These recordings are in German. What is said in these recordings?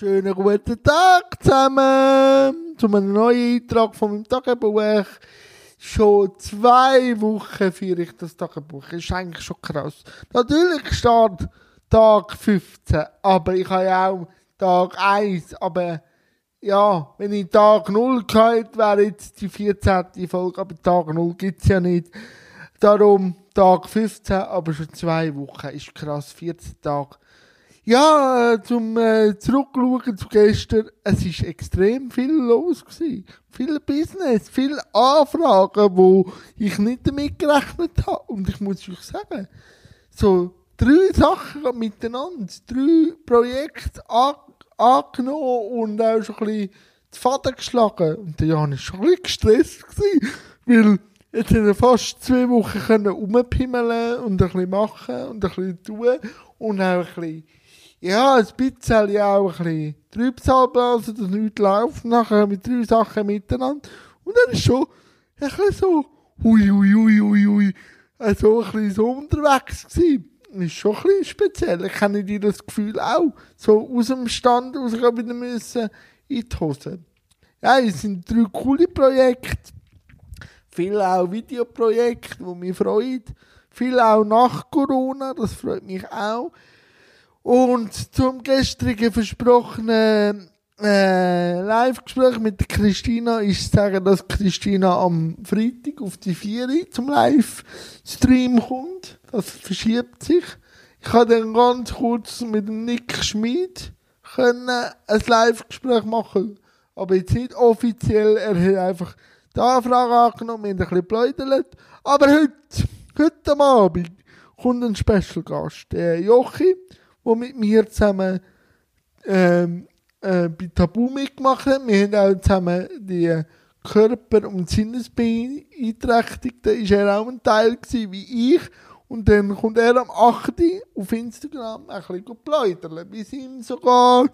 Schönen guten Tag zusammen zu einem neuen Eintrag von meinem Tagebuch. Schon zwei Wochen führe ich das Tagebuch. Ist eigentlich schon krass. Natürlich steht Tag 15, aber ich habe ja auch Tag 1. Aber ja, wenn ich Tag 0 gehabt wäre jetzt die 14. Folge, aber Tag 0 gibt es ja nicht. Darum Tag 15, aber schon zwei Wochen. Ist krass, 14 Tage. Ja, äh, zum äh, Zurückschauen zu gestern, es ist extrem viel los gewesen. Viel Business, viele Anfragen, wo ich nicht damit gerechnet habe. Und ich muss euch sagen, so drei Sachen miteinander, drei Projekte an, angenommen und auch schon ein bisschen die Faden geschlagen. Und der Jan war schon ein bisschen gestresst, gewesen, weil jetzt hat er fast zwei Wochen rumpimmeln und ein bisschen machen und ein bisschen tun und auch ein bisschen ja, ein bisschen auch ein bisschen Trübsal blasen, dass nichts läuft nachher mit drei Sachen miteinander. Und dann ist schon ein bisschen so, hui, hui, hui, hui, hui, so ein bisschen so unterwegs gewesen. Ist schon ein bisschen speziell. Ich kenne dir das Gefühl auch. So aus dem Stand raus wieder müssen in die Hose. Ja, es sind drei coole Projekte. Viele auch Videoprojekte, die mich freuen. Viel auch nach Corona, das freut mich auch. Und zum gestrigen versprochenen äh, Live-Gespräch mit Christina ist zu sagen, dass Christina am Freitag auf die 4 zum Live-Stream kommt. Das verschiebt sich. Ich habe dann ganz kurz mit Nick Schmid können ein Live-Gespräch machen. Aber jetzt nicht offiziell. Er hat einfach die Anfrage angenommen, haben ein bisschen geplaudert. Aber heute, heute Abend, kommt ein Special-Gast, der Jochi die mit mir zusammen ähm, äh, bei Tabu mitgemacht haben. Wir haben auch zusammen die Körper- und Sinnesbeeinträchtigten, ist er auch ein Teil gewesen, wie ich. Und dann kommt er am 8. auf Instagram ein bisschen plaudern, wie es ihm so geht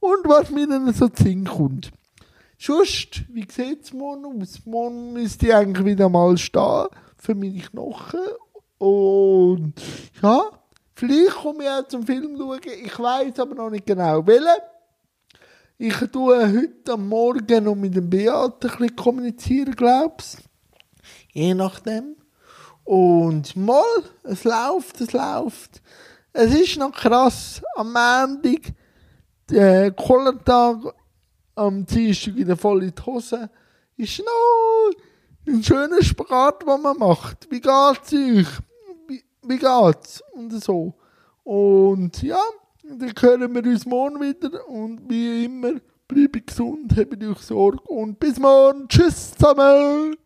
und was mir dann so Sinn kommt. Sonst, wie sieht es morgen aus? Morgen müsste ich eigentlich wieder mal stehen für meine Knochen. Und ja, Vielleicht komme ich auch zum Film schauen. Ich weiß aber noch nicht genau welchen. Ich tue heute am Morgen noch mit dem Beat ein bisschen kommunizieren, glaub's. Je nachdem. Und mal, es läuft, es läuft. Es ist noch krass. Am Montag, der Kollentag, am Dienstag wieder voll in die Hose. Ist noch ein schöner Spagat, den man macht. Wie geht's euch? Wie geht's? Und so. Und ja, dann hören wir uns morgen wieder und wie immer, bleibe gesund, habt euch Sorge und bis morgen. Tschüss zusammen!